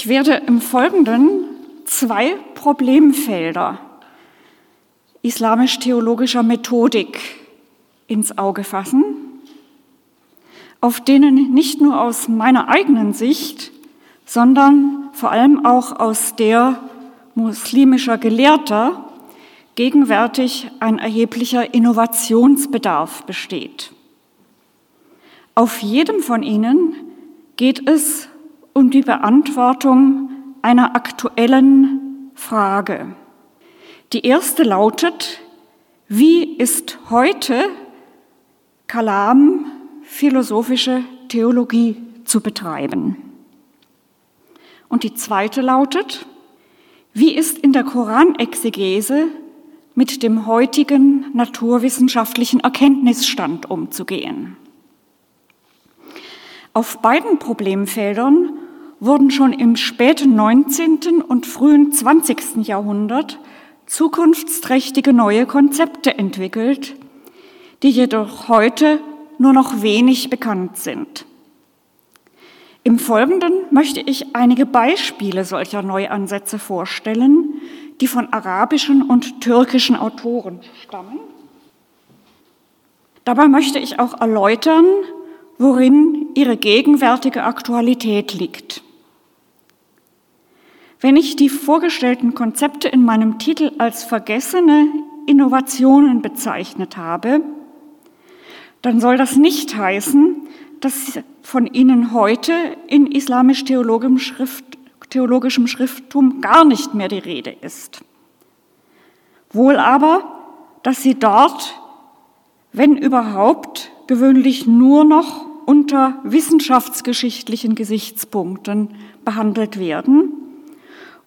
Ich werde im Folgenden zwei Problemfelder islamisch-theologischer Methodik ins Auge fassen, auf denen nicht nur aus meiner eigenen Sicht, sondern vor allem auch aus der muslimischer Gelehrter gegenwärtig ein erheblicher Innovationsbedarf besteht. Auf jedem von ihnen geht es um die Beantwortung einer aktuellen Frage. Die erste lautet, wie ist heute Kalam philosophische Theologie zu betreiben? Und die zweite lautet, wie ist in der Koranexegese mit dem heutigen naturwissenschaftlichen Erkenntnisstand umzugehen? Auf beiden Problemfeldern wurden schon im späten 19. und frühen 20. Jahrhundert zukunftsträchtige neue Konzepte entwickelt, die jedoch heute nur noch wenig bekannt sind. Im Folgenden möchte ich einige Beispiele solcher Neuansätze vorstellen, die von arabischen und türkischen Autoren stammen. Dabei möchte ich auch erläutern, worin ihre gegenwärtige Aktualität liegt. Wenn ich die vorgestellten Konzepte in meinem Titel als vergessene Innovationen bezeichnet habe, dann soll das nicht heißen, dass von ihnen heute in islamisch-theologischem Schrift, Schrifttum gar nicht mehr die Rede ist. Wohl aber, dass sie dort, wenn überhaupt, gewöhnlich nur noch unter wissenschaftsgeschichtlichen Gesichtspunkten behandelt werden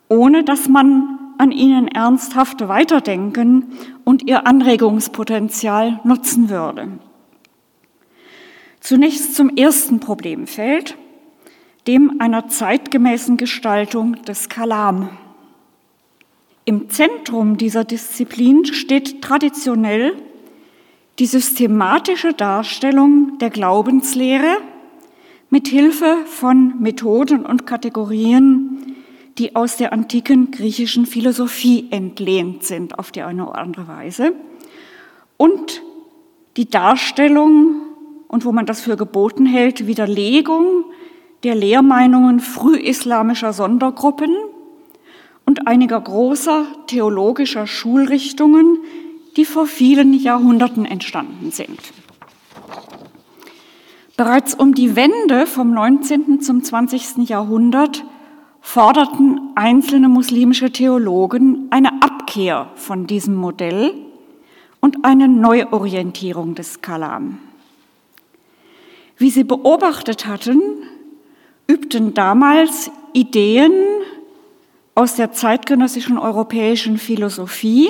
ohne dass man an ihnen ernsthaft weiterdenken und ihr Anregungspotenzial nutzen würde. Zunächst zum ersten Problemfeld, dem einer zeitgemäßen Gestaltung des Kalam. Im Zentrum dieser Disziplin steht traditionell die systematische Darstellung der Glaubenslehre mit Hilfe von Methoden und Kategorien, die aus der antiken griechischen Philosophie entlehnt sind auf die eine oder andere Weise. Und die Darstellung und wo man das für geboten hält, Widerlegung der Lehrmeinungen frühislamischer Sondergruppen und einiger großer theologischer Schulrichtungen, die vor vielen Jahrhunderten entstanden sind. Bereits um die Wende vom 19. zum 20. Jahrhundert forderten einzelne muslimische Theologen eine Abkehr von diesem Modell und eine Neuorientierung des Kalam. Wie sie beobachtet hatten, übten damals Ideen aus der zeitgenössischen europäischen Philosophie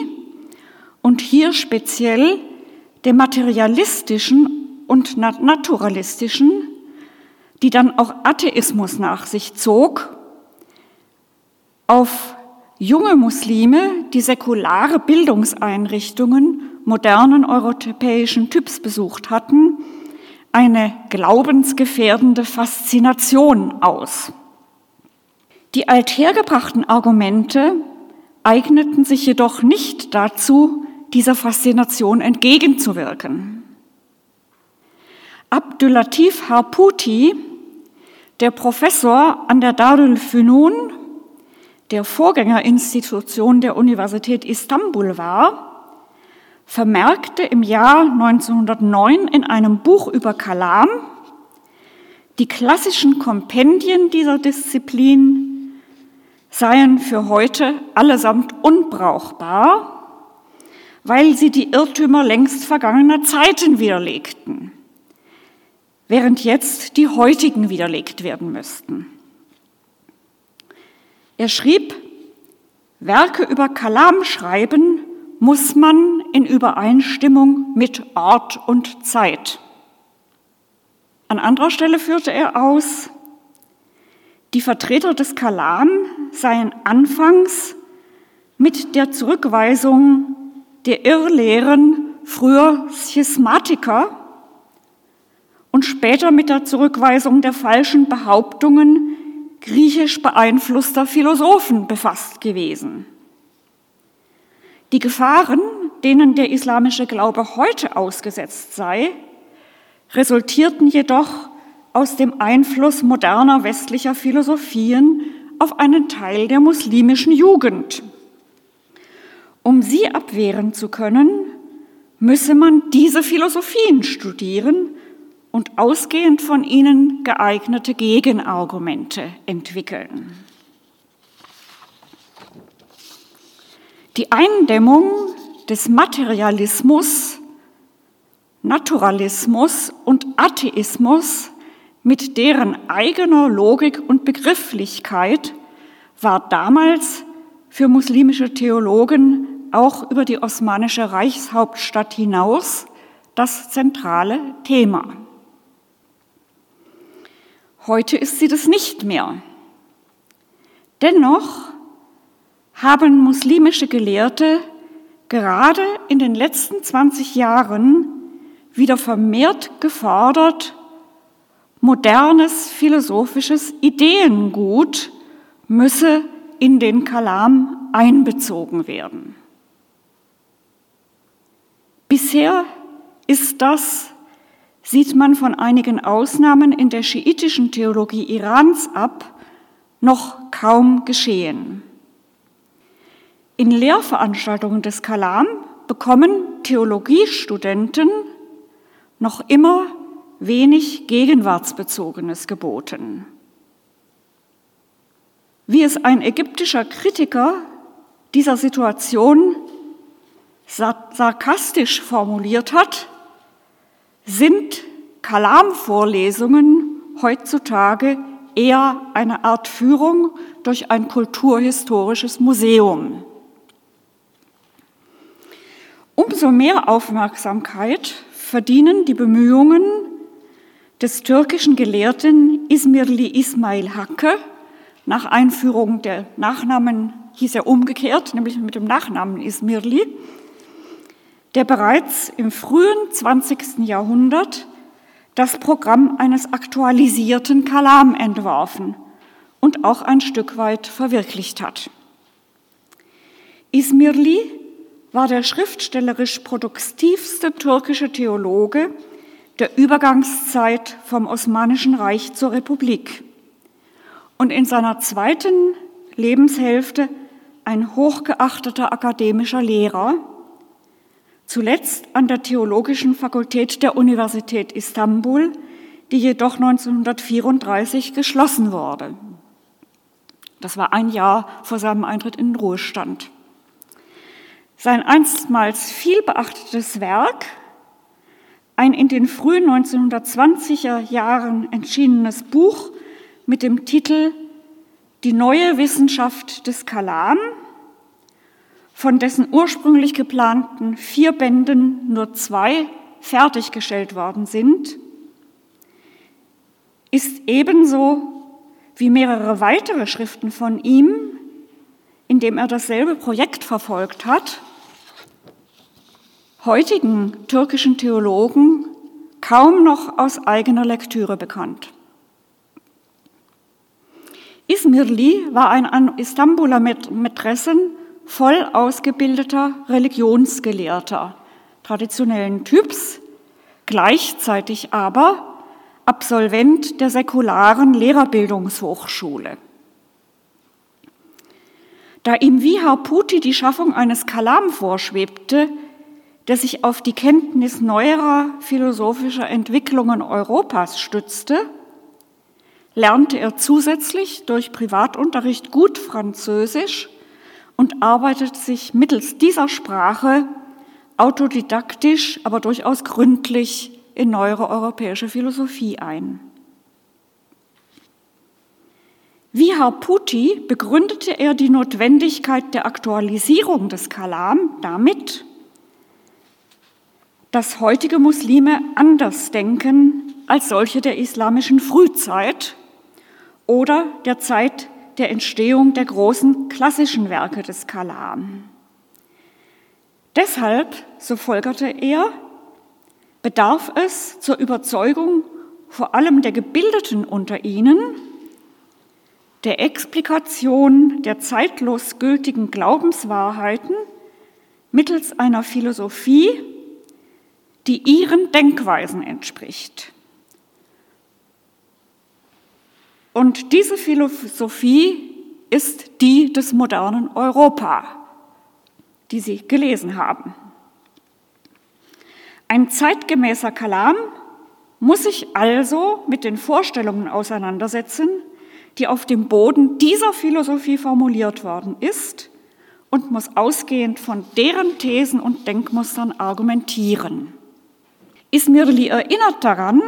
und hier speziell der materialistischen und naturalistischen, die dann auch Atheismus nach sich zog auf junge Muslime, die säkulare Bildungseinrichtungen modernen europäischen Typs besucht hatten, eine glaubensgefährdende Faszination aus. Die althergebrachten Argumente eigneten sich jedoch nicht dazu, dieser Faszination entgegenzuwirken. Abdulatif Harputi, der Professor an der Darul Funun der Vorgängerinstitution der Universität Istanbul war, vermerkte im Jahr 1909 in einem Buch über Kalam, die klassischen Kompendien dieser Disziplin seien für heute allesamt unbrauchbar, weil sie die Irrtümer längst vergangener Zeiten widerlegten, während jetzt die heutigen widerlegt werden müssten. Er schrieb, Werke über Kalam schreiben muss man in Übereinstimmung mit Ort und Zeit. An anderer Stelle führte er aus, die Vertreter des Kalam seien anfangs mit der Zurückweisung der Irrlehren früher Schismatiker und später mit der Zurückweisung der falschen Behauptungen griechisch beeinflusster Philosophen befasst gewesen. Die Gefahren, denen der islamische Glaube heute ausgesetzt sei, resultierten jedoch aus dem Einfluss moderner westlicher Philosophien auf einen Teil der muslimischen Jugend. Um sie abwehren zu können, müsse man diese Philosophien studieren und ausgehend von ihnen geeignete Gegenargumente entwickeln. Die Eindämmung des Materialismus, Naturalismus und Atheismus mit deren eigener Logik und Begrifflichkeit war damals für muslimische Theologen auch über die osmanische Reichshauptstadt hinaus das zentrale Thema. Heute ist sie das nicht mehr. Dennoch haben muslimische Gelehrte gerade in den letzten 20 Jahren wieder vermehrt gefordert, modernes philosophisches Ideengut müsse in den Kalam einbezogen werden. Bisher ist das sieht man von einigen Ausnahmen in der schiitischen Theologie Irans ab, noch kaum geschehen. In Lehrveranstaltungen des Kalam bekommen Theologiestudenten noch immer wenig Gegenwartsbezogenes geboten. Wie es ein ägyptischer Kritiker dieser Situation sarkastisch formuliert hat, sind Kalamvorlesungen heutzutage eher eine Art Führung durch ein kulturhistorisches Museum. Umso mehr Aufmerksamkeit verdienen die Bemühungen des türkischen Gelehrten Ismirli Ismail Hakke, nach Einführung der Nachnamen hieß er umgekehrt, nämlich mit dem Nachnamen Ismirli, der bereits im frühen 20. Jahrhundert das Programm eines aktualisierten Kalam entworfen und auch ein Stück weit verwirklicht hat. Ismirli war der schriftstellerisch produktivste türkische Theologe der Übergangszeit vom Osmanischen Reich zur Republik und in seiner zweiten Lebenshälfte ein hochgeachteter akademischer Lehrer, zuletzt an der Theologischen Fakultät der Universität Istanbul, die jedoch 1934 geschlossen wurde. Das war ein Jahr vor seinem Eintritt in den Ruhestand. Sein einstmals viel beachtetes Werk, ein in den frühen 1920er Jahren entschienenes Buch mit dem Titel Die neue Wissenschaft des Kalam, von dessen ursprünglich geplanten vier Bänden nur zwei fertiggestellt worden sind, ist ebenso wie mehrere weitere Schriften von ihm, in dem er dasselbe Projekt verfolgt hat, heutigen türkischen Theologen kaum noch aus eigener Lektüre bekannt. Ismirli war ein an Istanbuler Mätressen voll ausgebildeter Religionsgelehrter traditionellen Typs, gleichzeitig aber Absolvent der säkularen Lehrerbildungshochschule. Da ihm wie Harputi die Schaffung eines Kalam vorschwebte, der sich auf die Kenntnis neuerer philosophischer Entwicklungen Europas stützte, lernte er zusätzlich durch Privatunterricht gut Französisch und arbeitet sich mittels dieser Sprache autodidaktisch, aber durchaus gründlich in neuere europäische Philosophie ein. Wie Harputi begründete er die Notwendigkeit der Aktualisierung des Kalam damit, dass heutige Muslime anders denken als solche der islamischen Frühzeit oder der Zeit der Entstehung der großen klassischen Werke des Kalam. Deshalb, so folgerte er, bedarf es zur Überzeugung vor allem der Gebildeten unter ihnen der Explikation der zeitlos gültigen Glaubenswahrheiten mittels einer Philosophie, die ihren Denkweisen entspricht. Und diese Philosophie ist die des modernen Europa, die Sie gelesen haben. Ein zeitgemäßer Kalam muss sich also mit den Vorstellungen auseinandersetzen, die auf dem Boden dieser Philosophie formuliert worden ist und muss ausgehend von deren Thesen und Denkmustern argumentieren. Ismirli erinnert daran,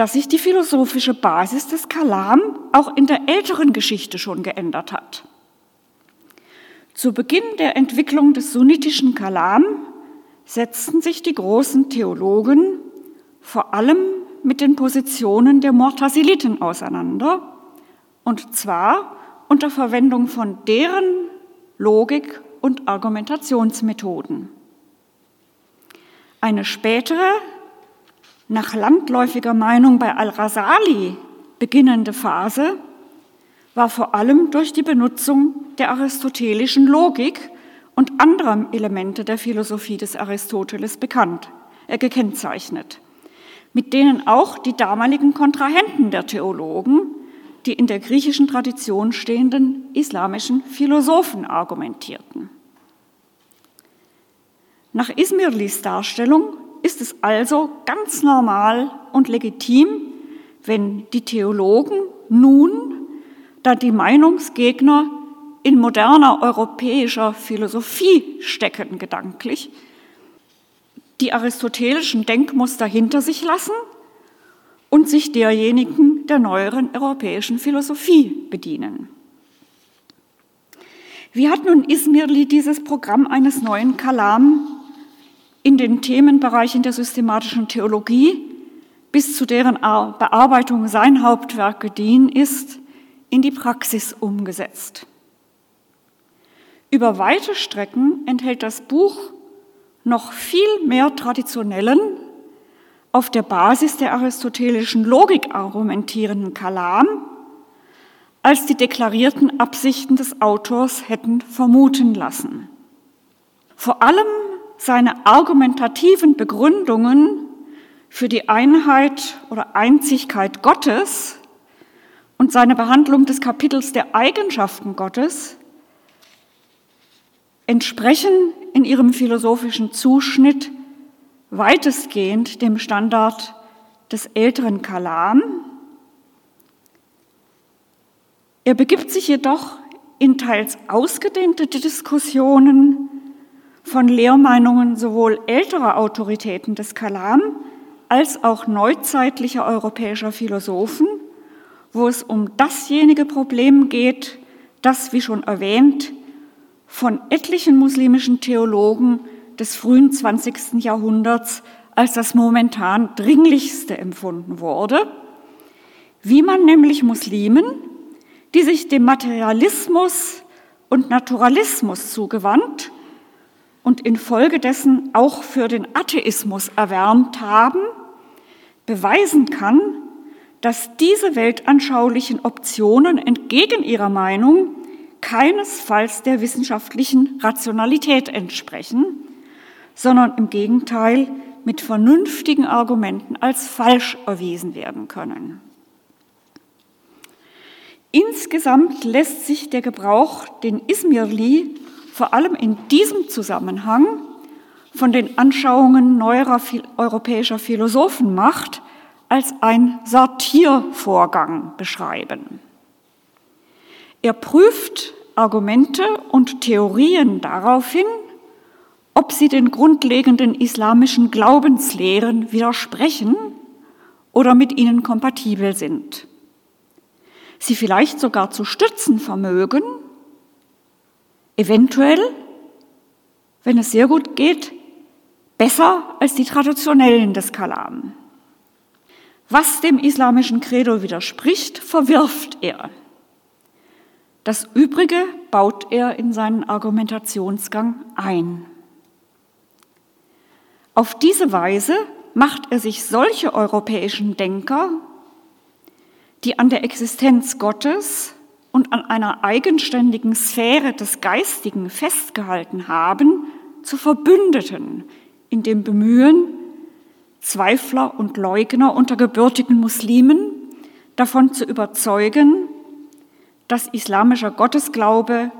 dass sich die philosophische Basis des Kalam auch in der älteren Geschichte schon geändert hat. Zu Beginn der Entwicklung des sunnitischen Kalam setzten sich die großen Theologen vor allem mit den Positionen der Mortasiliten auseinander, und zwar unter Verwendung von deren Logik und Argumentationsmethoden. Eine spätere, nach landläufiger Meinung bei Al-Rasali beginnende Phase war vor allem durch die Benutzung der aristotelischen Logik und anderer Elemente der Philosophie des Aristoteles bekannt, äh, gekennzeichnet mit denen auch die damaligen Kontrahenten der Theologen, die in der griechischen Tradition stehenden islamischen Philosophen argumentierten. Nach Ismirlis Darstellung ist es also ganz normal und legitim, wenn die Theologen nun, da die Meinungsgegner in moderner europäischer Philosophie stecken gedanklich, die aristotelischen Denkmuster hinter sich lassen und sich derjenigen der neueren europäischen Philosophie bedienen. Wie hat nun Ismirli dieses Programm eines neuen Kalam in den Themenbereichen der systematischen Theologie bis zu deren Bearbeitung sein Hauptwerk gediehen ist, in die Praxis umgesetzt? Über weite Strecken enthält das Buch noch viel mehr traditionellen, auf der Basis der aristotelischen Logik argumentierenden Kalam, als die deklarierten Absichten des Autors hätten vermuten lassen. Vor allem seine argumentativen Begründungen für die Einheit oder Einzigkeit Gottes und seine Behandlung des Kapitels der Eigenschaften Gottes entsprechen in ihrem philosophischen Zuschnitt weitestgehend dem Standard des älteren Kalam. Er begibt sich jedoch in teils ausgedehnte Diskussionen von Lehrmeinungen sowohl älterer Autoritäten des Kalam als auch neuzeitlicher europäischer Philosophen, wo es um dasjenige Problem geht, das, wie schon erwähnt, von etlichen muslimischen Theologen des frühen 20. Jahrhunderts als das momentan dringlichste empfunden wurde, wie man nämlich Muslimen, die sich dem Materialismus und Naturalismus zugewandt und infolgedessen auch für den Atheismus erwärmt haben, beweisen kann, dass diese weltanschaulichen Optionen entgegen ihrer Meinung keinesfalls der wissenschaftlichen Rationalität entsprechen, sondern im Gegenteil mit vernünftigen Argumenten als falsch erwiesen werden können. Insgesamt lässt sich der Gebrauch, den Ismirli vor allem in diesem Zusammenhang von den Anschauungen neuerer europäischer Philosophen macht, als ein Sortiervorgang beschreiben. Er prüft Argumente und Theorien darauf hin, ob sie den grundlegenden islamischen Glaubenslehren widersprechen oder mit ihnen kompatibel sind. Sie vielleicht sogar zu stützen vermögen, eventuell, wenn es sehr gut geht, besser als die traditionellen des Kalam. Was dem islamischen Credo widerspricht, verwirft er. Das Übrige baut er in seinen Argumentationsgang ein. Auf diese Weise macht er sich solche europäischen Denker, die an der Existenz Gottes und an einer eigenständigen Sphäre des Geistigen festgehalten haben, zu Verbündeten in dem Bemühen, Zweifler und Leugner unter gebürtigen Muslimen davon zu überzeugen, dass islamischer Gottesglaube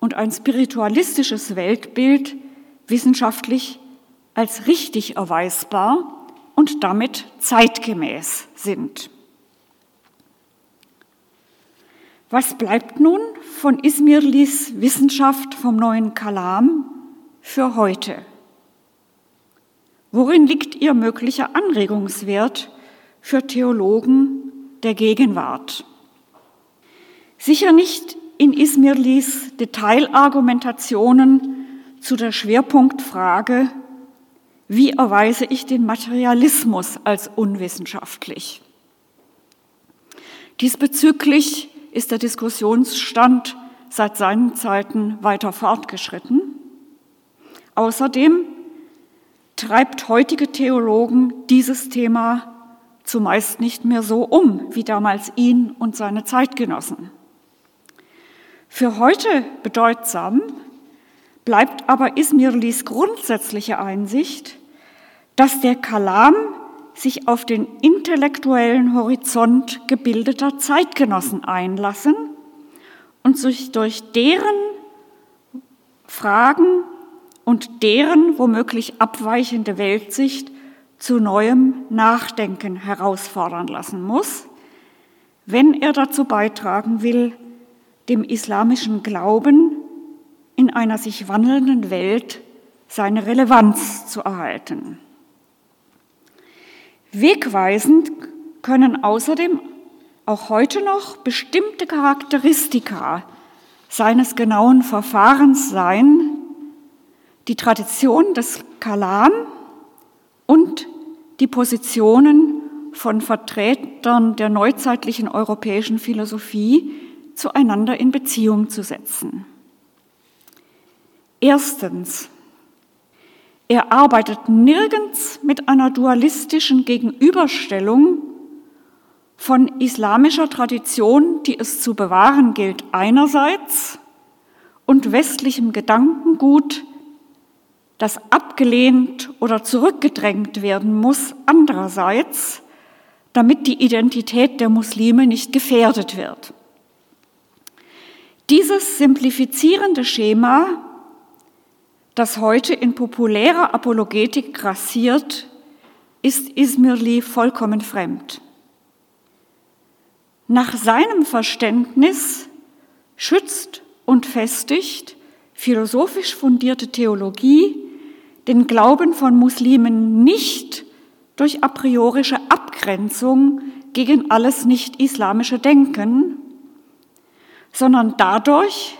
und ein spiritualistisches Weltbild wissenschaftlich als richtig erweisbar und damit zeitgemäß sind. Was bleibt nun von Ismirlis Wissenschaft vom neuen Kalam für heute? Worin liegt ihr möglicher Anregungswert für Theologen der Gegenwart? Sicher nicht in Ismirlis Detailargumentationen zu der Schwerpunktfrage, wie erweise ich den Materialismus als unwissenschaftlich? Diesbezüglich ist der Diskussionsstand seit seinen Zeiten weiter fortgeschritten. Außerdem treibt heutige Theologen dieses Thema zumeist nicht mehr so um wie damals ihn und seine Zeitgenossen. Für heute bedeutsam bleibt aber Ismirlis grundsätzliche Einsicht, dass der Kalam sich auf den intellektuellen Horizont gebildeter Zeitgenossen einlassen und sich durch deren Fragen und deren womöglich abweichende Weltsicht zu neuem Nachdenken herausfordern lassen muss, wenn er dazu beitragen will, dem islamischen Glauben in einer sich wandelnden Welt seine Relevanz zu erhalten. Wegweisend können außerdem auch heute noch bestimmte Charakteristika seines genauen Verfahrens sein, die Tradition des Kalam und die Positionen von Vertretern der neuzeitlichen europäischen Philosophie zueinander in Beziehung zu setzen. Erstens, er arbeitet nirgends mit einer dualistischen Gegenüberstellung von islamischer Tradition, die es zu bewahren gilt einerseits, und westlichem Gedankengut, das abgelehnt oder zurückgedrängt werden muss andererseits, damit die Identität der Muslime nicht gefährdet wird. Dieses simplifizierende Schema, das heute in populärer Apologetik grassiert, ist Ismirli vollkommen fremd. Nach seinem Verständnis schützt und festigt philosophisch fundierte Theologie den Glauben von Muslimen nicht durch a priorische Abgrenzung gegen alles nicht-islamische Denken, sondern dadurch,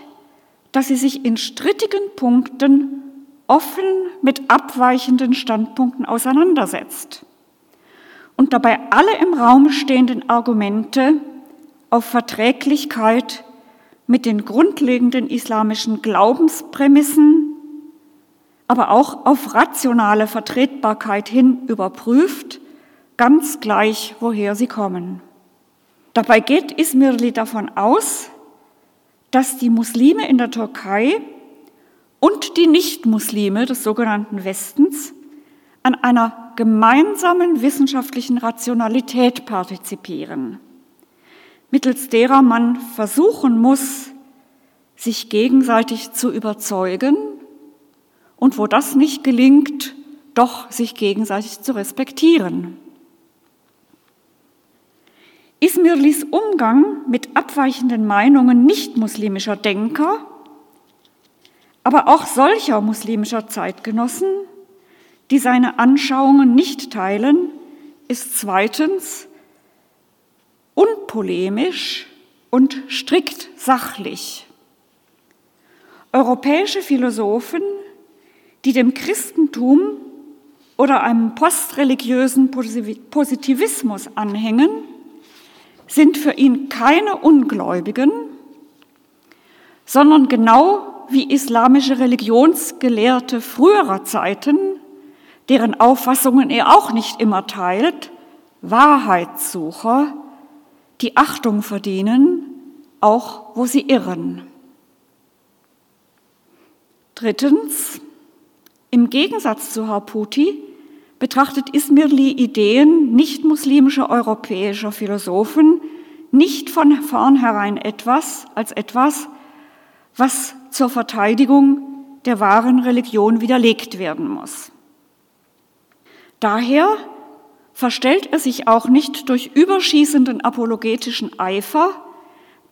dass sie sich in strittigen Punkten offen mit abweichenden Standpunkten auseinandersetzt und dabei alle im Raum stehenden Argumente auf Verträglichkeit mit den grundlegenden islamischen Glaubensprämissen aber auch auf rationale Vertretbarkeit hin überprüft, ganz gleich, woher sie kommen. Dabei geht Ismirli davon aus, dass die Muslime in der Türkei und die Nichtmuslime des sogenannten Westens an einer gemeinsamen wissenschaftlichen Rationalität partizipieren, mittels derer man versuchen muss, sich gegenseitig zu überzeugen und wo das nicht gelingt, doch sich gegenseitig zu respektieren. Ismirlis Umgang mit abweichenden Meinungen nicht-muslimischer Denker, aber auch solcher muslimischer Zeitgenossen, die seine Anschauungen nicht teilen, ist zweitens unpolemisch und strikt sachlich. Europäische Philosophen die dem Christentum oder einem postreligiösen Positivismus anhängen, sind für ihn keine Ungläubigen, sondern genau wie islamische Religionsgelehrte früherer Zeiten, deren Auffassungen er auch nicht immer teilt, Wahrheitssucher, die Achtung verdienen, auch wo sie irren. Drittens, im Gegensatz zu Harputi betrachtet Ismirli Ideen nicht-muslimischer europäischer Philosophen nicht von vornherein etwas als etwas, was zur Verteidigung der wahren Religion widerlegt werden muss. Daher verstellt er sich auch nicht durch überschießenden apologetischen Eifer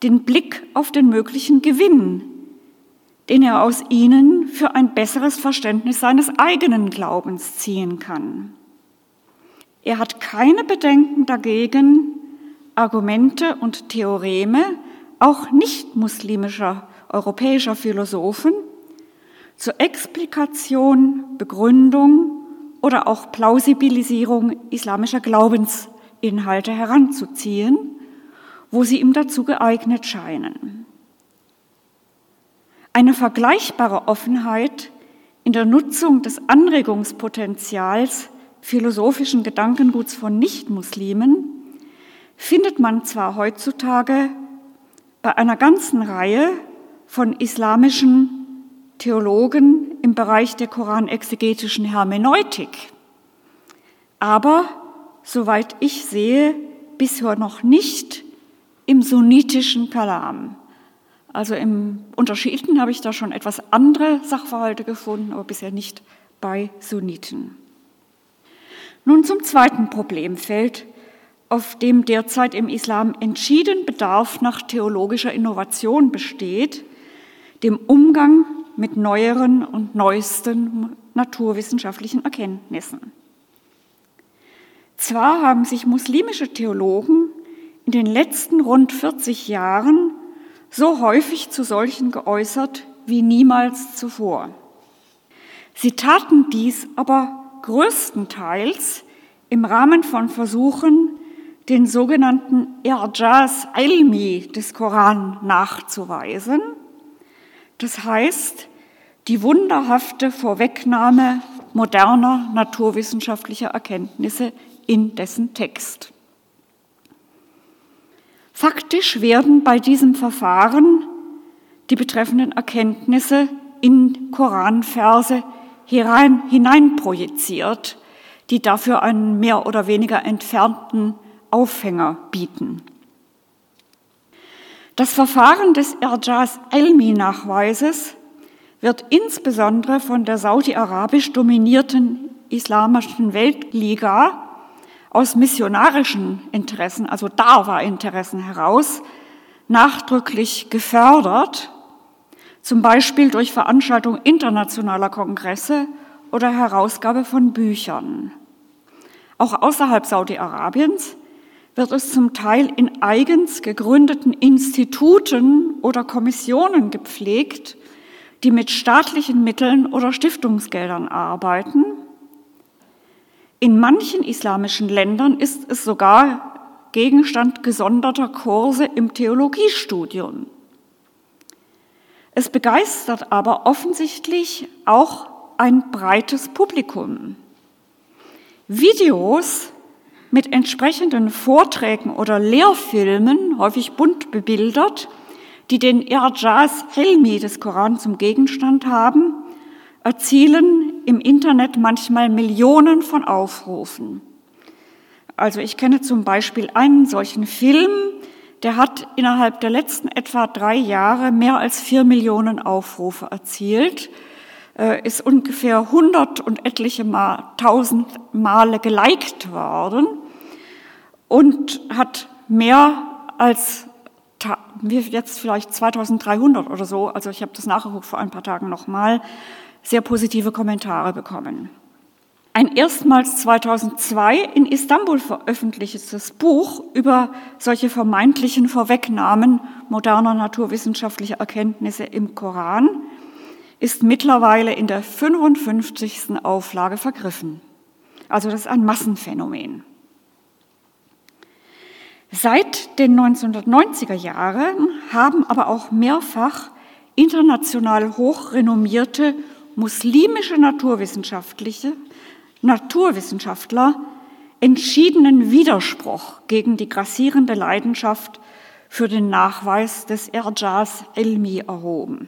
den Blick auf den möglichen Gewinn, den er aus ihnen für ein besseres Verständnis seines eigenen Glaubens ziehen kann. Er hat keine Bedenken dagegen, Argumente und Theoreme auch nicht muslimischer europäischer Philosophen zur Explikation, Begründung oder auch Plausibilisierung islamischer Glaubensinhalte heranzuziehen, wo sie ihm dazu geeignet scheinen. Eine vergleichbare Offenheit in der Nutzung des Anregungspotenzials philosophischen Gedankenguts von Nichtmuslimen findet man zwar heutzutage bei einer ganzen Reihe von islamischen Theologen im Bereich der koranexegetischen Hermeneutik. Aber, soweit ich sehe, bisher noch nicht im sunnitischen Kalam. Also im Unterschieden habe ich da schon etwas andere Sachverhalte gefunden, aber bisher nicht bei Sunniten. Nun zum zweiten Problemfeld, auf dem derzeit im Islam entschieden Bedarf nach theologischer Innovation besteht, dem Umgang mit neueren und neuesten naturwissenschaftlichen Erkenntnissen. Zwar haben sich muslimische Theologen in den letzten rund 40 Jahren so häufig zu solchen geäußert wie niemals zuvor. Sie taten dies aber größtenteils im Rahmen von Versuchen, den sogenannten Irjaz Ilmi des Koran nachzuweisen – das heißt, die wunderhafte Vorwegnahme moderner naturwissenschaftlicher Erkenntnisse in dessen Text. Faktisch werden bei diesem Verfahren die betreffenden Erkenntnisse in Koranverse hineinprojiziert, die dafür einen mehr oder weniger entfernten Aufhänger bieten. Das Verfahren des Irjas-Elmi-Nachweises wird insbesondere von der saudi-arabisch dominierten Islamischen Weltliga aus missionarischen Interessen, also Dawa-Interessen heraus, nachdrücklich gefördert, zum Beispiel durch Veranstaltung internationaler Kongresse oder Herausgabe von Büchern. Auch außerhalb Saudi-Arabiens wird es zum Teil in eigens gegründeten Instituten oder Kommissionen gepflegt, die mit staatlichen Mitteln oder Stiftungsgeldern arbeiten. In manchen islamischen Ländern ist es sogar Gegenstand gesonderter Kurse im Theologiestudium. Es begeistert aber offensichtlich auch ein breites Publikum. Videos mit entsprechenden Vorträgen oder Lehrfilmen, häufig bunt bebildert, die den Irjaz Helmi des Koran zum Gegenstand haben, erzielen im Internet manchmal Millionen von Aufrufen. Also ich kenne zum Beispiel einen solchen Film, der hat innerhalb der letzten etwa drei Jahre mehr als vier Millionen Aufrufe erzielt, ist ungefähr hundert und etliche Mal, tausend Male geliked worden und hat mehr als jetzt vielleicht 2300 oder so, also ich habe das nachgeguckt vor ein paar Tagen nochmal, sehr positive Kommentare bekommen. Ein erstmals 2002 in Istanbul veröffentlichtes Buch über solche vermeintlichen Vorwegnahmen moderner naturwissenschaftlicher Erkenntnisse im Koran ist mittlerweile in der 55. Auflage vergriffen. Also das ist ein Massenphänomen. Seit den 1990er Jahren haben aber auch mehrfach international hochrenommierte muslimische Naturwissenschaftliche, Naturwissenschaftler entschiedenen Widerspruch gegen die grassierende Leidenschaft für den Nachweis des Irjas Ilmi erhoben.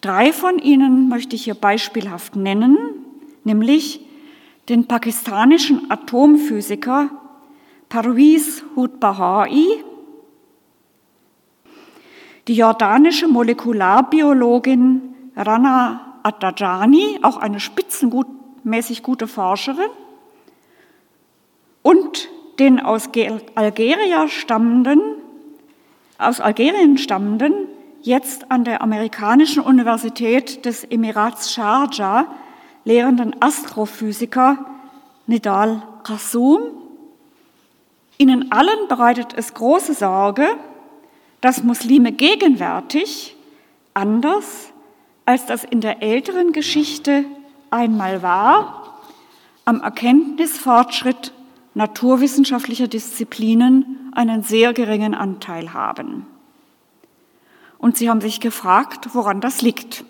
Drei von ihnen möchte ich hier beispielhaft nennen, nämlich den pakistanischen Atomphysiker Parviz Hud Bahai, die jordanische Molekularbiologin Rana Attajani, auch eine spitzenmäßig gute Forscherin, und den aus Algerien stammenden, aus Algerien stammenden jetzt an der amerikanischen Universität des Emirats Sharjah lehrenden Astrophysiker Nidal Qassoum. Ihnen allen bereitet es große Sorge, dass Muslime gegenwärtig, anders als das in der älteren Geschichte einmal war, am Erkenntnisfortschritt naturwissenschaftlicher Disziplinen einen sehr geringen Anteil haben. Und sie haben sich gefragt, woran das liegt.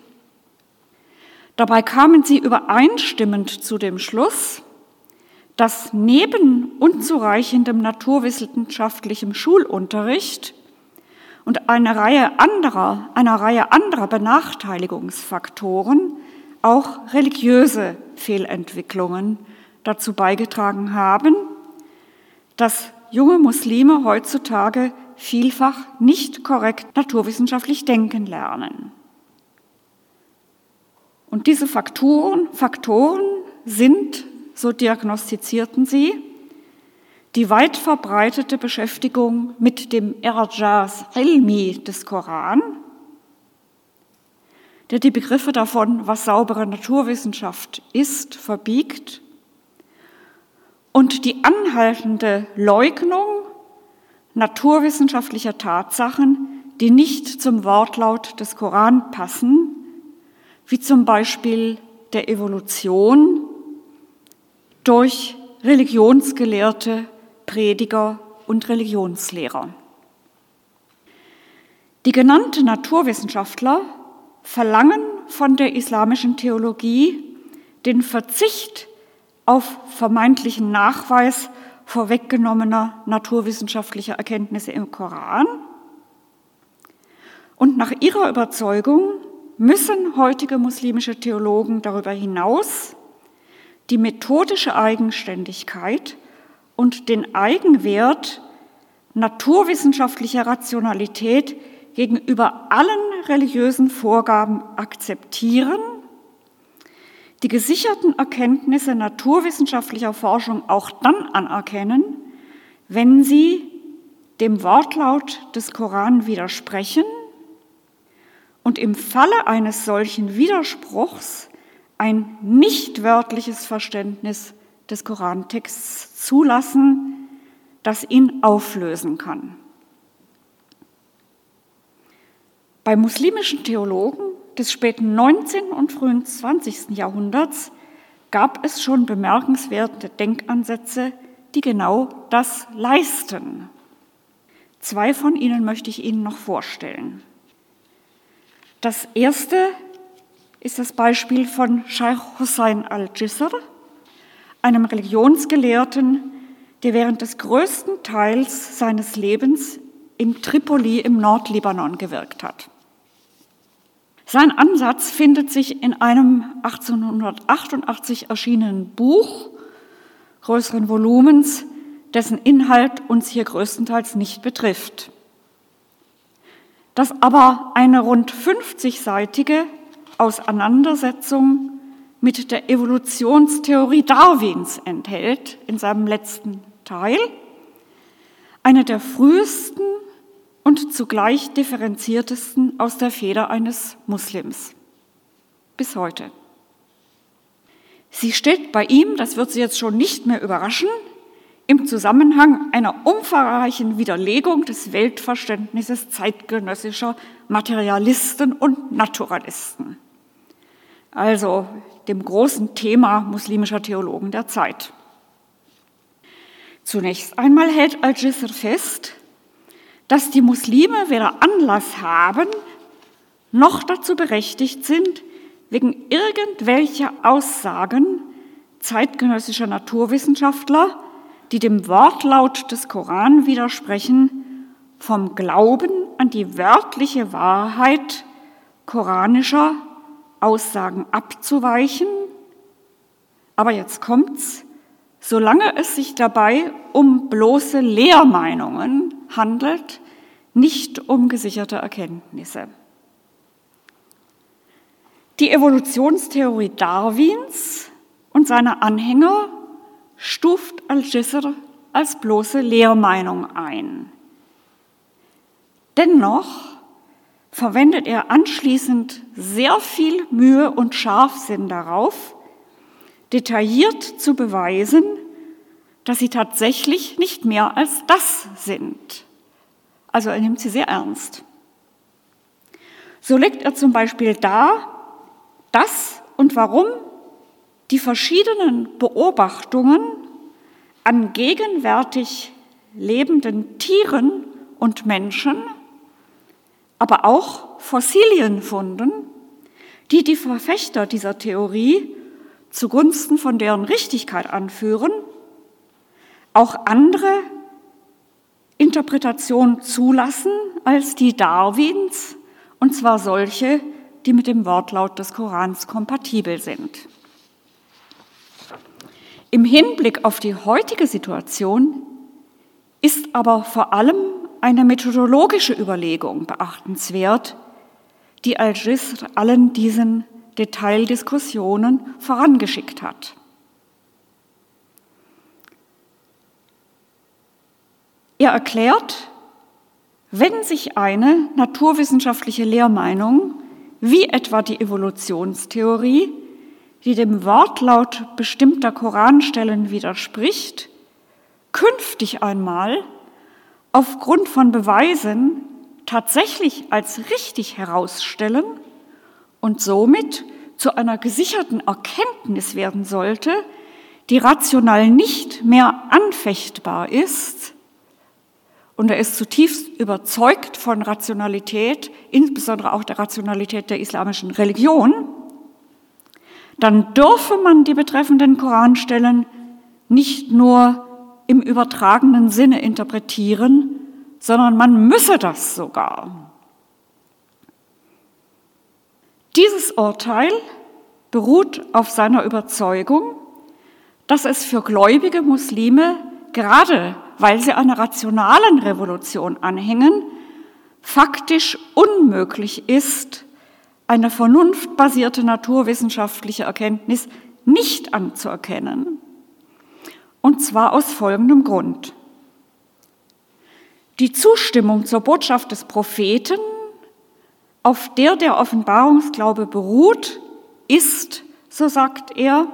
Dabei kamen sie übereinstimmend zu dem Schluss, dass neben unzureichendem naturwissenschaftlichem Schulunterricht und einer Reihe anderer, einer Reihe anderer Benachteiligungsfaktoren auch religiöse Fehlentwicklungen dazu beigetragen haben, dass junge Muslime heutzutage vielfach nicht korrekt naturwissenschaftlich denken lernen. Und diese Faktoren, Faktoren sind, so diagnostizierten sie, die weit verbreitete Beschäftigung mit dem Irjas Ilmi des Koran, der die Begriffe davon, was saubere Naturwissenschaft ist, verbiegt, und die anhaltende Leugnung naturwissenschaftlicher Tatsachen, die nicht zum Wortlaut des Koran passen, wie zum Beispiel der Evolution durch religionsgelehrte Prediger und Religionslehrer. Die genannten Naturwissenschaftler verlangen von der islamischen Theologie den Verzicht auf vermeintlichen Nachweis vorweggenommener naturwissenschaftlicher Erkenntnisse im Koran. Und nach ihrer Überzeugung müssen heutige muslimische Theologen darüber hinaus die methodische Eigenständigkeit und den Eigenwert naturwissenschaftlicher Rationalität gegenüber allen religiösen Vorgaben akzeptieren, die gesicherten Erkenntnisse naturwissenschaftlicher Forschung auch dann anerkennen, wenn sie dem Wortlaut des Koran widersprechen und im Falle eines solchen Widerspruchs ein nicht wörtliches Verständnis des Korantexts zulassen, das ihn auflösen kann. Bei muslimischen Theologen des späten 19. und frühen 20. Jahrhunderts gab es schon bemerkenswerte Denkansätze, die genau das leisten. Zwei von ihnen möchte ich Ihnen noch vorstellen. Das erste ist das Beispiel von Scheich Hussein al-Jisr, einem Religionsgelehrten, der während des größten Teils seines Lebens in Tripoli im Nordlibanon gewirkt hat. Sein Ansatz findet sich in einem 1888 erschienenen Buch größeren Volumens, dessen Inhalt uns hier größtenteils nicht betrifft. Das aber eine rund 50-seitige Auseinandersetzung mit der Evolutionstheorie Darwins enthält in seinem letzten Teil, eine der frühesten und zugleich differenziertesten aus der Feder eines Muslims bis heute. Sie steht bei ihm, das wird Sie jetzt schon nicht mehr überraschen, im Zusammenhang einer umfangreichen Widerlegung des Weltverständnisses zeitgenössischer Materialisten und Naturalisten, also dem großen Thema muslimischer Theologen der Zeit. Zunächst einmal hält Al-Jisr fest, dass die Muslime weder Anlass haben, noch dazu berechtigt sind, wegen irgendwelcher Aussagen zeitgenössischer Naturwissenschaftler, die dem Wortlaut des Koran widersprechen, vom Glauben an die wörtliche Wahrheit koranischer Aussagen abzuweichen. Aber jetzt kommt's, solange es sich dabei um bloße Lehrmeinungen handelt, nicht um gesicherte Erkenntnisse. Die Evolutionstheorie Darwins und seine Anhänger stuft Al-Jisr als bloße Lehrmeinung ein. Dennoch verwendet er anschließend sehr viel Mühe und Scharfsinn darauf, detailliert zu beweisen, dass sie tatsächlich nicht mehr als das sind. Also er nimmt sie sehr ernst. So legt er zum Beispiel dar, dass und warum die verschiedenen Beobachtungen an gegenwärtig lebenden Tieren und Menschen, aber auch Fossilienfunden, die die Verfechter dieser Theorie zugunsten von deren Richtigkeit anführen, auch andere Interpretationen zulassen als die Darwins, und zwar solche, die mit dem Wortlaut des Korans kompatibel sind. Im Hinblick auf die heutige Situation ist aber vor allem eine methodologische Überlegung beachtenswert, die Al-Jisr allen diesen Detaildiskussionen vorangeschickt hat. Er erklärt, wenn sich eine naturwissenschaftliche Lehrmeinung, wie etwa die Evolutionstheorie, die dem Wortlaut bestimmter Koranstellen widerspricht, künftig einmal aufgrund von Beweisen tatsächlich als richtig herausstellen und somit zu einer gesicherten Erkenntnis werden sollte, die rational nicht mehr anfechtbar ist, und er ist zutiefst überzeugt von Rationalität, insbesondere auch der Rationalität der islamischen Religion, dann dürfe man die betreffenden Koranstellen nicht nur im übertragenen Sinne interpretieren, sondern man müsse das sogar. Dieses Urteil beruht auf seiner Überzeugung, dass es für gläubige Muslime, gerade weil sie einer rationalen Revolution anhängen, faktisch unmöglich ist, eine vernunftbasierte naturwissenschaftliche Erkenntnis nicht anzuerkennen. Und zwar aus folgendem Grund. Die Zustimmung zur Botschaft des Propheten, auf der der Offenbarungsglaube beruht, ist, so sagt er,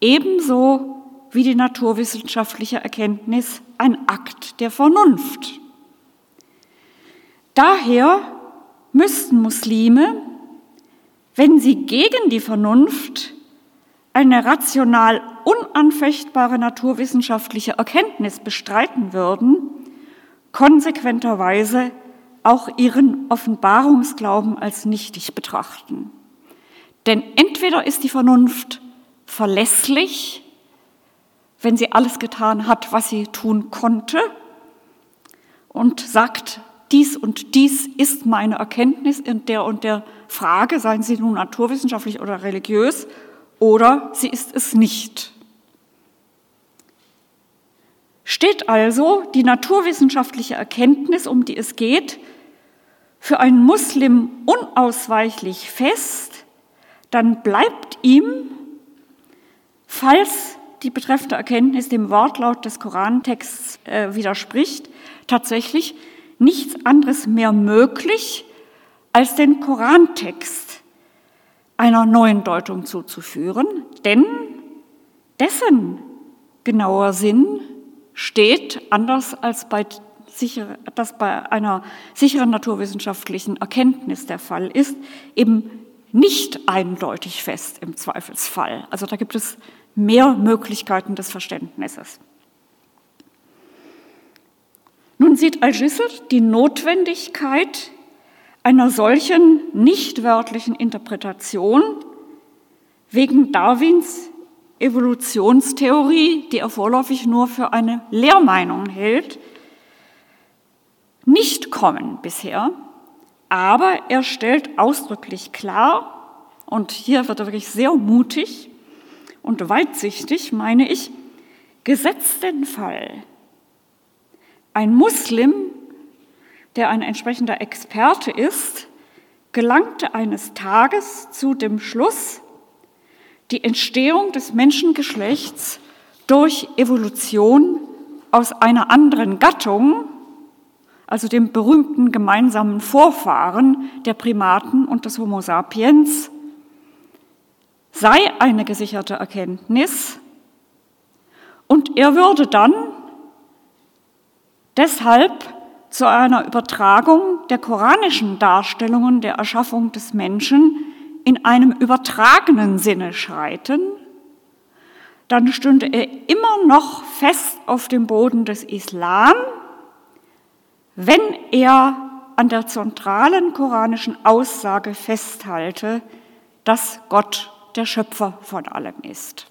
ebenso wie die naturwissenschaftliche Erkenntnis ein Akt der Vernunft. Daher müssten Muslime wenn sie gegen die Vernunft eine rational unanfechtbare naturwissenschaftliche Erkenntnis bestreiten würden, konsequenterweise auch ihren Offenbarungsglauben als nichtig betrachten. Denn entweder ist die Vernunft verlässlich, wenn sie alles getan hat, was sie tun konnte, und sagt, dies und dies ist meine Erkenntnis in der und der Frage, seien sie nun naturwissenschaftlich oder religiös, oder sie ist es nicht. Steht also die naturwissenschaftliche Erkenntnis, um die es geht, für einen Muslim unausweichlich fest, dann bleibt ihm, falls die betreffende Erkenntnis dem Wortlaut des Korantexts äh, widerspricht, tatsächlich nichts anderes mehr möglich, als den Korantext einer neuen Deutung zuzuführen, denn dessen genauer Sinn steht, anders als bei sicher, das bei einer sicheren naturwissenschaftlichen Erkenntnis der Fall ist, eben nicht eindeutig fest im Zweifelsfall. Also da gibt es mehr Möglichkeiten des Verständnisses. Nun sieht Al-Jisr die Notwendigkeit einer solchen nicht wörtlichen Interpretation wegen Darwins Evolutionstheorie, die er vorläufig nur für eine Lehrmeinung hält, nicht kommen bisher. Aber er stellt ausdrücklich klar, und hier wird er wirklich sehr mutig und weitsichtig, meine ich, gesetzt den Fall, ein Muslim, der ein entsprechender Experte ist, gelangte eines Tages zu dem Schluss, die Entstehung des Menschengeschlechts durch Evolution aus einer anderen Gattung, also dem berühmten gemeinsamen Vorfahren der Primaten und des Homo sapiens, sei eine gesicherte Erkenntnis und er würde dann deshalb zu einer Übertragung der koranischen Darstellungen der Erschaffung des Menschen in einem übertragenen Sinne schreiten, dann stünde er immer noch fest auf dem Boden des Islam, wenn er an der zentralen koranischen Aussage festhalte, dass Gott der Schöpfer von allem ist.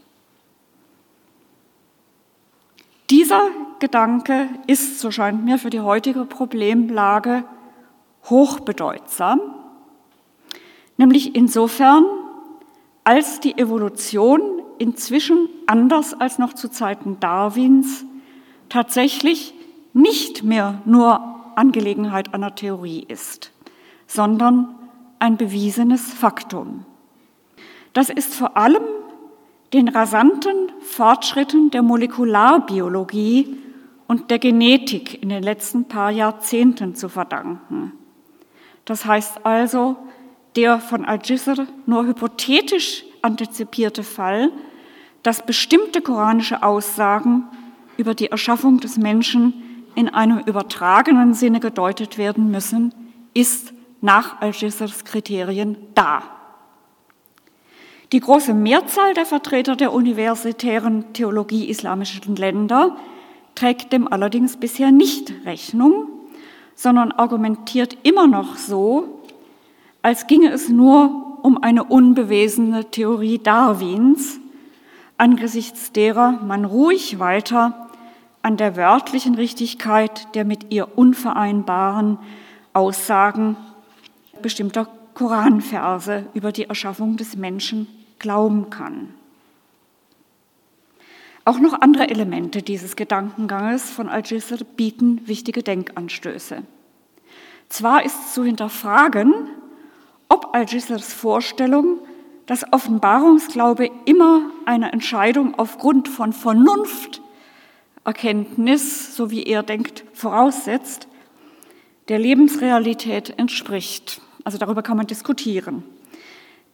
Dieser Gedanke ist, so scheint mir, für die heutige Problemlage hochbedeutsam, nämlich insofern, als die Evolution inzwischen anders als noch zu Zeiten Darwins tatsächlich nicht mehr nur Angelegenheit einer Theorie ist, sondern ein bewiesenes Faktum. Das ist vor allem den rasanten Fortschritten der Molekularbiologie und der Genetik in den letzten paar Jahrzehnten zu verdanken. Das heißt also, der von Al-Jisr nur hypothetisch antizipierte Fall, dass bestimmte koranische Aussagen über die Erschaffung des Menschen in einem übertragenen Sinne gedeutet werden müssen, ist nach Al-Jisrs Kriterien da. Die große Mehrzahl der Vertreter der universitären Theologie islamischen Länder trägt dem allerdings bisher nicht Rechnung, sondern argumentiert immer noch so, als ginge es nur um eine unbewesene Theorie Darwins, angesichts derer man ruhig weiter an der wörtlichen Richtigkeit der mit ihr unvereinbaren Aussagen bestimmter Koranverse über die Erschaffung des Menschen glauben kann. Auch noch andere Elemente dieses Gedankenganges von Al-Jisr bieten wichtige Denkanstöße. Zwar ist zu hinterfragen, ob Al-Jisrs Vorstellung, dass Offenbarungsglaube immer eine Entscheidung aufgrund von Vernunft, Erkenntnis, so wie er denkt, voraussetzt, der Lebensrealität entspricht. Also darüber kann man diskutieren.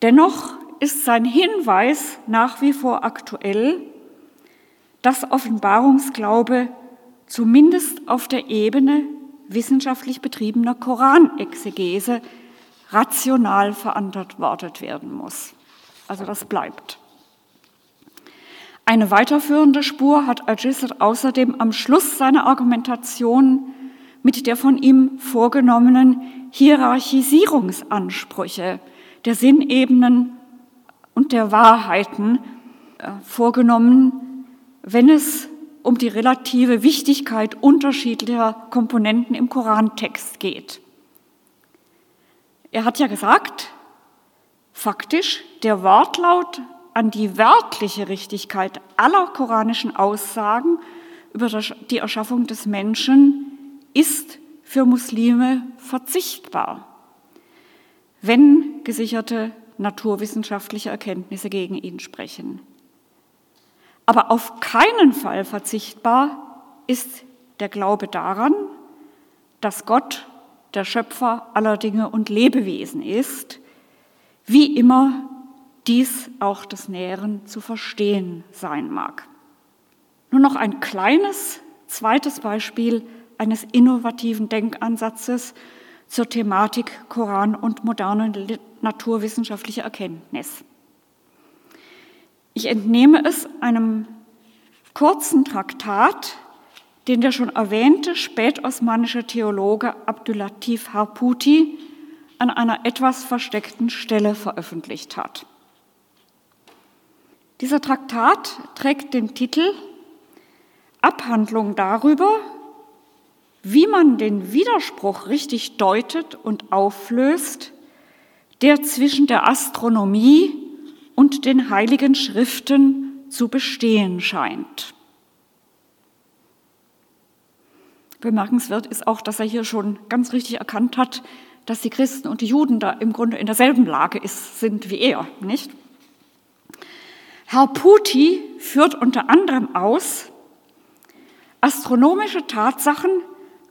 Dennoch ist sein Hinweis nach wie vor aktuell, dass Offenbarungsglaube zumindest auf der Ebene wissenschaftlich betriebener Koranexegese rational verantwortet werden muss. Also das bleibt. Eine weiterführende Spur hat Al-Jisr außerdem am Schluss seiner Argumentation mit der von ihm vorgenommenen Hierarchisierungsansprüche der Sinnebenen und der Wahrheiten äh, vorgenommen, wenn es um die relative Wichtigkeit unterschiedlicher Komponenten im Korantext geht. Er hat ja gesagt, faktisch, der Wortlaut an die wörtliche Richtigkeit aller koranischen Aussagen über die Erschaffung des Menschen ist für Muslime verzichtbar, wenn gesicherte naturwissenschaftliche Erkenntnisse gegen ihn sprechen. Aber auf keinen Fall verzichtbar ist der Glaube daran, dass Gott der Schöpfer aller Dinge und Lebewesen ist, wie immer dies auch des Näheren zu verstehen sein mag. Nur noch ein kleines zweites Beispiel eines innovativen Denkansatzes zur Thematik Koran und moderne naturwissenschaftliche Erkenntnis. Ich entnehme es einem kurzen Traktat, den der schon erwähnte spätosmanische Theologe Abdulatif Harputi an einer etwas versteckten Stelle veröffentlicht hat. Dieser Traktat trägt den Titel Abhandlung darüber, wie man den Widerspruch richtig deutet und auflöst, der zwischen der Astronomie und den heiligen Schriften zu bestehen scheint. Bemerkenswert ist auch, dass er hier schon ganz richtig erkannt hat, dass die Christen und die Juden da im Grunde in derselben Lage ist, sind wie er, nicht? Herr Puti führt unter anderem aus, astronomische Tatsachen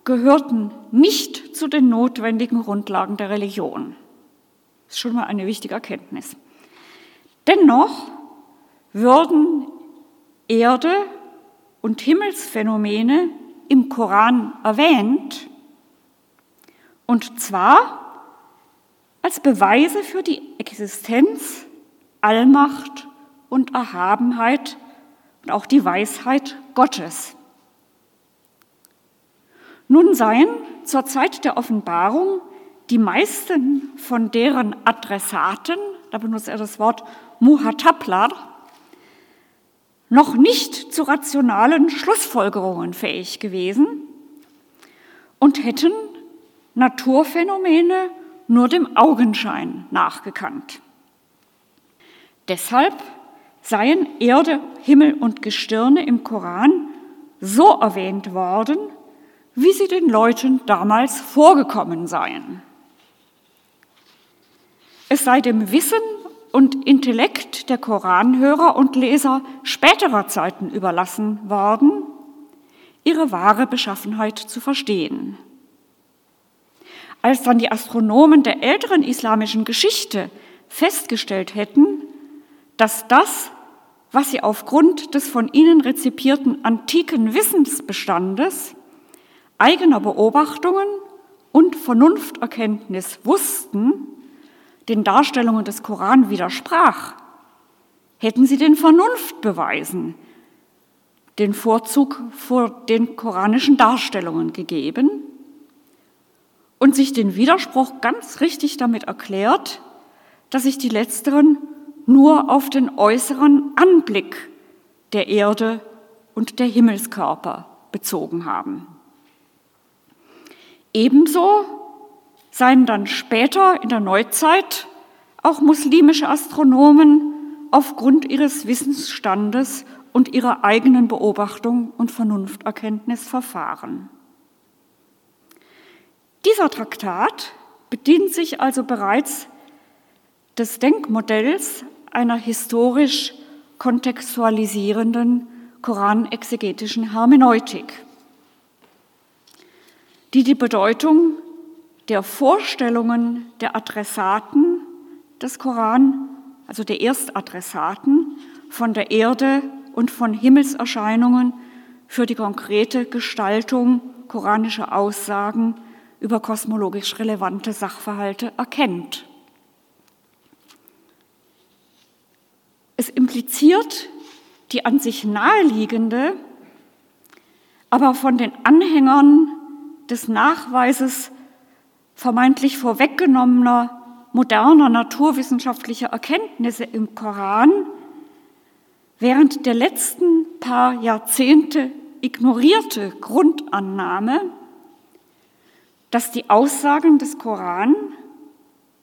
gehörten nicht zu den notwendigen Grundlagen der Religion. Das ist schon mal eine wichtige Erkenntnis. Dennoch würden Erde und Himmelsphänomene im Koran erwähnt, und zwar als Beweise für die Existenz, Allmacht und Erhabenheit und auch die Weisheit Gottes. Nun seien zur Zeit der Offenbarung die meisten von deren Adressaten, da benutzt er das Wort Muhataplar, noch nicht zu rationalen Schlussfolgerungen fähig gewesen und hätten Naturphänomene nur dem Augenschein nachgekannt. Deshalb seien Erde, Himmel und Gestirne im Koran so erwähnt worden, wie sie den Leuten damals vorgekommen seien. Es sei dem Wissen und Intellekt der Koranhörer und Leser späterer Zeiten überlassen worden, ihre wahre Beschaffenheit zu verstehen. Als dann die Astronomen der älteren islamischen Geschichte festgestellt hätten, dass das, was sie aufgrund des von ihnen rezipierten antiken Wissensbestandes, eigener Beobachtungen und Vernunfterkenntnis wussten, den Darstellungen des Koran widersprach, hätten sie den Vernunftbeweisen den Vorzug vor den koranischen Darstellungen gegeben und sich den Widerspruch ganz richtig damit erklärt, dass sich die letzteren nur auf den äußeren Anblick der Erde und der Himmelskörper bezogen haben. Ebenso seien dann später in der Neuzeit auch muslimische Astronomen aufgrund ihres Wissensstandes und ihrer eigenen Beobachtung und Vernunfterkenntnis verfahren. Dieser Traktat bedient sich also bereits des Denkmodells einer historisch kontextualisierenden koranexegetischen Hermeneutik, die die Bedeutung der Vorstellungen der Adressaten des Koran, also der Erstadressaten, von der Erde und von Himmelserscheinungen für die konkrete Gestaltung koranischer Aussagen über kosmologisch relevante Sachverhalte erkennt. Es impliziert die an sich naheliegende, aber von den Anhängern des Nachweises vermeintlich vorweggenommener moderner naturwissenschaftlicher Erkenntnisse im Koran während der letzten paar Jahrzehnte ignorierte Grundannahme, dass die Aussagen des Koran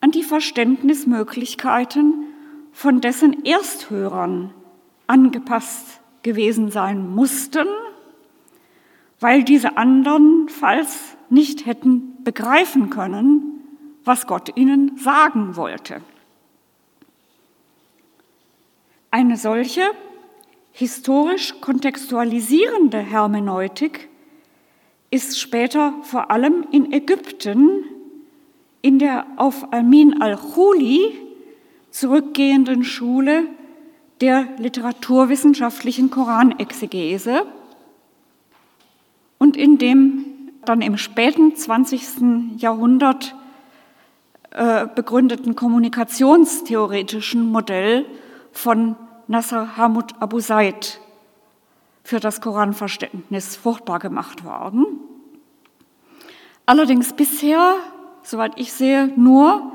an die Verständnismöglichkeiten von dessen Ersthörern angepasst gewesen sein mussten, weil diese andernfalls nicht hätten begreifen können, was Gott ihnen sagen wollte. Eine solche historisch kontextualisierende Hermeneutik ist später vor allem in Ägypten in der auf Amin al-Khuli zurückgehenden Schule der literaturwissenschaftlichen Koranexegese und in dem dann im späten 20. Jahrhundert äh, begründeten kommunikationstheoretischen Modell von Nasser Hamud Abu Said für das Koranverständnis fruchtbar gemacht worden. Allerdings bisher, soweit ich sehe, nur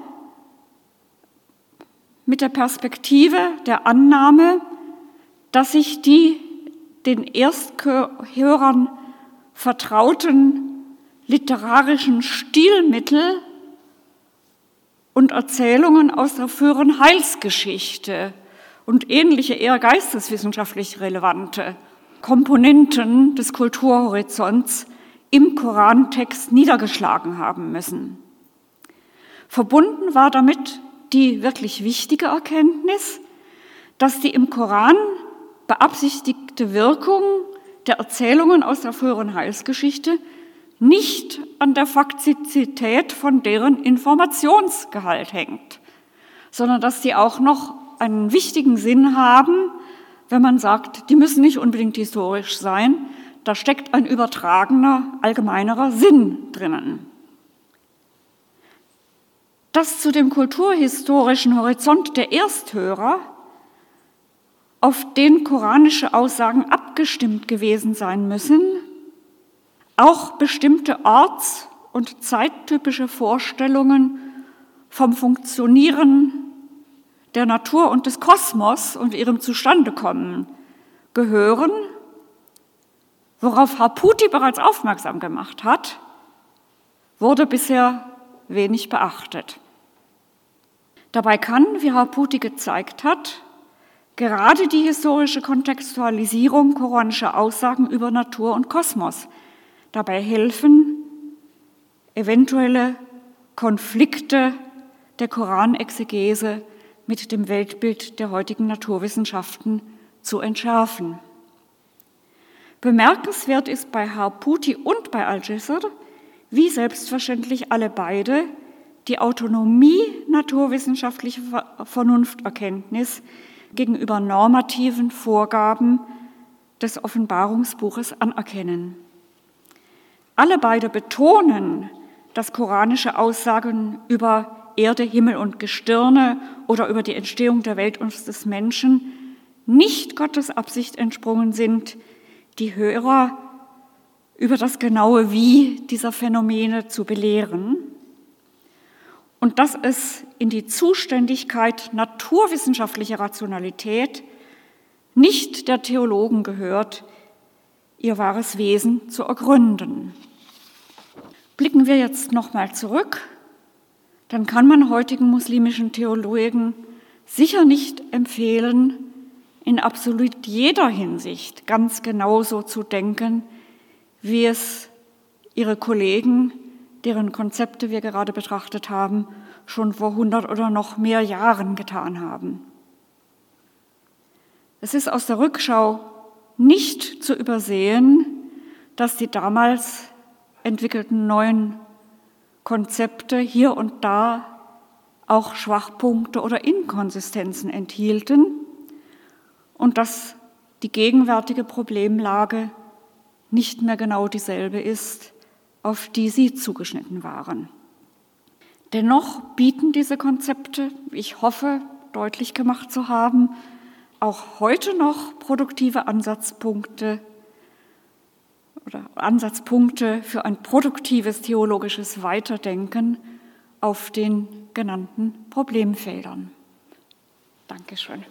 mit der Perspektive der Annahme, dass sich die den Ersthörern vertrauten literarischen Stilmittel und Erzählungen aus der früheren Heilsgeschichte und ähnliche eher geisteswissenschaftlich relevante Komponenten des Kulturhorizonts im Korantext niedergeschlagen haben müssen. Verbunden war damit die wirklich wichtige Erkenntnis, dass die im Koran beabsichtigte Wirkung der Erzählungen aus der früheren Heilsgeschichte nicht an der Faktizität von deren Informationsgehalt hängt, sondern dass sie auch noch einen wichtigen Sinn haben, wenn man sagt, die müssen nicht unbedingt historisch sein, da steckt ein übertragener, allgemeinerer Sinn drinnen. Dass zu dem kulturhistorischen Horizont der Ersthörer, auf den koranische Aussagen abgestimmt gewesen sein müssen, auch bestimmte orts- und zeittypische Vorstellungen vom Funktionieren der Natur und des Kosmos und ihrem Zustandekommen gehören, worauf Harputi bereits aufmerksam gemacht hat, wurde bisher wenig beachtet. Dabei kann, wie Harputi gezeigt hat, gerade die historische Kontextualisierung koranischer Aussagen über Natur und Kosmos dabei helfen, eventuelle Konflikte der Koranexegese mit dem Weltbild der heutigen Naturwissenschaften zu entschärfen. Bemerkenswert ist bei Harputi und bei Al-Jisr, wie selbstverständlich alle beide, die Autonomie naturwissenschaftlicher Vernunfterkenntnis gegenüber normativen Vorgaben des Offenbarungsbuches anerkennen. Alle beide betonen, dass koranische Aussagen über Erde, Himmel und Gestirne oder über die Entstehung der Welt und des Menschen nicht Gottes Absicht entsprungen sind, die Hörer über das genaue Wie dieser Phänomene zu belehren und dass es in die Zuständigkeit naturwissenschaftlicher Rationalität nicht der Theologen gehört, ihr wahres Wesen zu ergründen. Blicken wir jetzt nochmal zurück dann kann man heutigen muslimischen Theologen sicher nicht empfehlen, in absolut jeder Hinsicht ganz genauso zu denken, wie es ihre Kollegen, deren Konzepte wir gerade betrachtet haben, schon vor 100 oder noch mehr Jahren getan haben. Es ist aus der Rückschau nicht zu übersehen, dass die damals entwickelten neuen Konzepte hier und da auch Schwachpunkte oder Inkonsistenzen enthielten und dass die gegenwärtige Problemlage nicht mehr genau dieselbe ist, auf die sie zugeschnitten waren. Dennoch bieten diese Konzepte, ich hoffe, deutlich gemacht zu haben, auch heute noch produktive Ansatzpunkte oder Ansatzpunkte für ein produktives theologisches Weiterdenken auf den genannten Problemfeldern. Dankeschön.